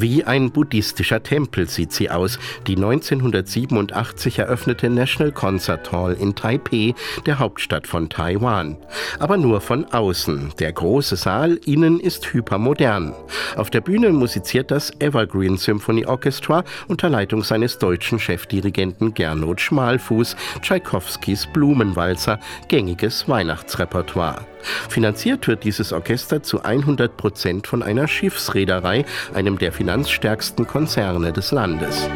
Wie ein buddhistischer Tempel sieht sie aus, die 1987 eröffnete National Concert Hall in Taipei, der Hauptstadt von Taiwan. Aber nur von außen. Der große Saal innen ist hypermodern. Auf der Bühne musiziert das Evergreen Symphony Orchestra unter Leitung seines deutschen Chefdirigenten Gernot Schmalfuß, Tschaikowskis Blumenwalzer, gängiges Weihnachtsrepertoire. Finanziert wird dieses Orchester zu 100 Prozent von einer Schiffsreederei, einem der finanzstärksten Konzerne des Landes.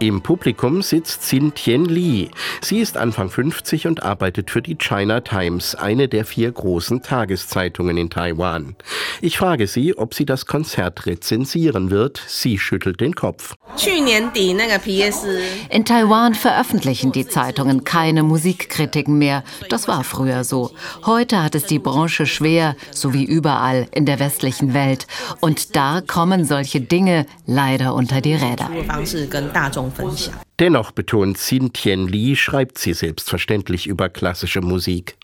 Im Publikum sitzt Xin Tian Li. Sie ist Anfang 50 und arbeitet für die China Times, eine der vier großen Tageszeitungen in Taiwan. Ich frage sie, ob sie das Konzert rezensieren wird. Sie schüttelt den Kopf. In Taiwan veröffentlichen die Zeitungen keine Musikkritiken mehr. Das war früher so. Heute hat es die Branche schwer, so wie überall in der westlichen Welt. Und da kommen solche Dinge leider unter die Räder. Dennoch betont Xin Tian Li, schreibt sie selbstverständlich über klassische Musik.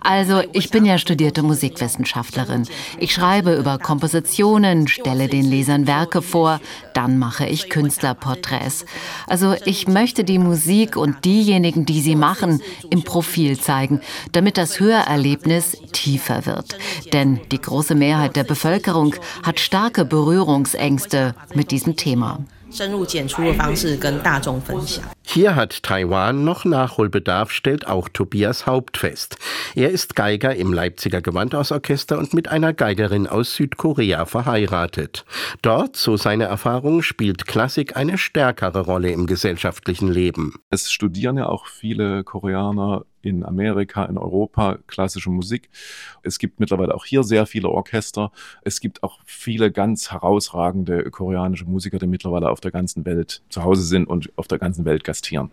Also, ich bin ja studierte Musikwissenschaftlerin. Ich schreibe über Kompositionen, stelle den Lesern Werke vor, dann mache ich Künstlerporträts. Also, ich möchte die Musik und diejenigen, die sie machen, im Profil zeigen, damit das Hörerlebnis tiefer wird. Denn die große Mehrheit der Bevölkerung hat starke Berührungsängste mit diesem Thema. 深入简出的方式跟大众分享。 Hier hat Taiwan noch Nachholbedarf, stellt auch Tobias Haupt fest. Er ist Geiger im Leipziger Gewandhausorchester und mit einer Geigerin aus Südkorea verheiratet. Dort, so seine Erfahrung, spielt Klassik eine stärkere Rolle im gesellschaftlichen Leben. Es studieren ja auch viele Koreaner in Amerika, in Europa klassische Musik. Es gibt mittlerweile auch hier sehr viele Orchester. Es gibt auch viele ganz herausragende koreanische Musiker, die mittlerweile auf der ganzen Welt zu Hause sind und auf der ganzen Welt gastieren.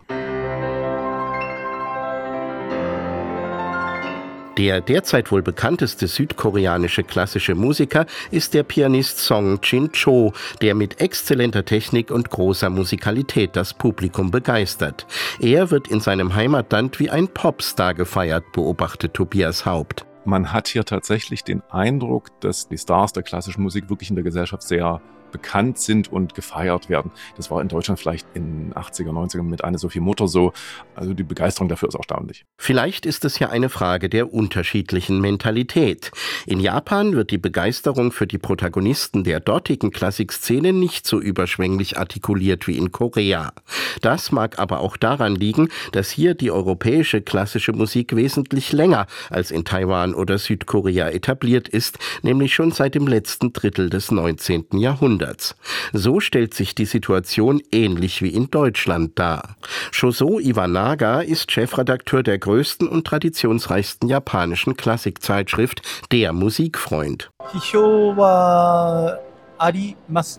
Der derzeit wohl bekannteste südkoreanische klassische Musiker ist der Pianist Song Jin-cho, der mit exzellenter Technik und großer Musikalität das Publikum begeistert. Er wird in seinem Heimatland wie ein Popstar gefeiert, beobachtet Tobias Haupt. Man hat hier tatsächlich den Eindruck, dass die Stars der klassischen Musik wirklich in der Gesellschaft sehr bekannt sind und gefeiert werden. Das war in Deutschland vielleicht in den 80er, 90er mit Anne Sophie Mutter so. Also die Begeisterung dafür ist erstaunlich. Vielleicht ist es ja eine Frage der unterschiedlichen Mentalität. In Japan wird die Begeisterung für die Protagonisten der dortigen Klassikszene nicht so überschwänglich artikuliert wie in Korea. Das mag aber auch daran liegen, dass hier die europäische klassische Musik wesentlich länger als in Taiwan oder Südkorea etabliert ist, nämlich schon seit dem letzten Drittel des 19. Jahrhunderts. Jahrhunderts. So stellt sich die Situation ähnlich wie in Deutschland dar. Shoso Iwanaga ist Chefredakteur der größten und traditionsreichsten japanischen Klassikzeitschrift Der Musikfreund.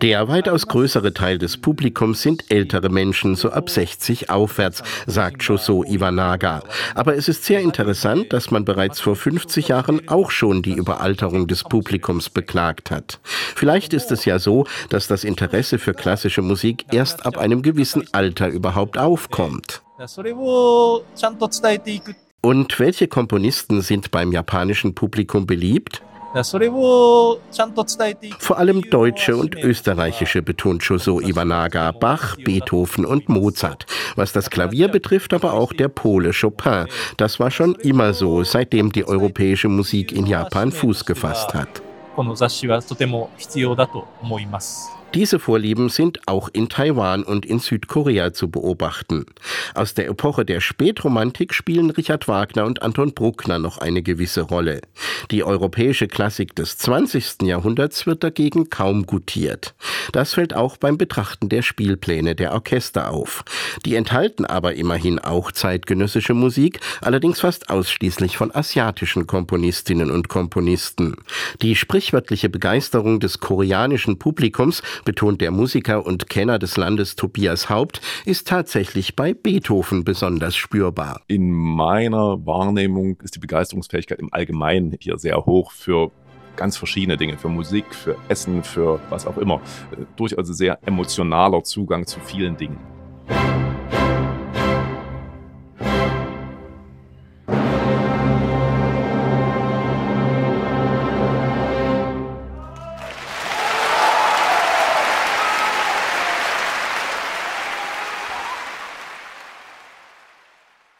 Der weitaus größere Teil des Publikums sind ältere Menschen, so ab 60 aufwärts, sagt Shoso Iwanaga. Aber es ist sehr interessant, dass man bereits vor 50 Jahren auch schon die Überalterung des Publikums beklagt hat. Vielleicht ist es ja so, dass das Interesse für klassische Musik erst ab einem gewissen Alter überhaupt aufkommt. Und welche Komponisten sind beim japanischen Publikum beliebt? Vor allem deutsche und österreichische betont Shoso Iwanaga, Bach, Beethoven und Mozart. Was das Klavier betrifft, aber auch der Pole Chopin. Das war schon immer so, seitdem die europäische Musik in Japan Fuß gefasst hat. Diese Vorlieben sind auch in Taiwan und in Südkorea zu beobachten. Aus der Epoche der Spätromantik spielen Richard Wagner und Anton Bruckner noch eine gewisse Rolle. Die europäische Klassik des 20. Jahrhunderts wird dagegen kaum gutiert. Das fällt auch beim Betrachten der Spielpläne der Orchester auf. Die enthalten aber immerhin auch zeitgenössische Musik, allerdings fast ausschließlich von asiatischen Komponistinnen und Komponisten. Die sprichwörtliche Begeisterung des koreanischen Publikums betont der Musiker und Kenner des Landes Tobias Haupt, ist tatsächlich bei Beethoven besonders spürbar. In meiner Wahrnehmung ist die Begeisterungsfähigkeit im Allgemeinen hier sehr hoch für ganz verschiedene Dinge, für Musik, für Essen, für was auch immer. Durchaus sehr emotionaler Zugang zu vielen Dingen.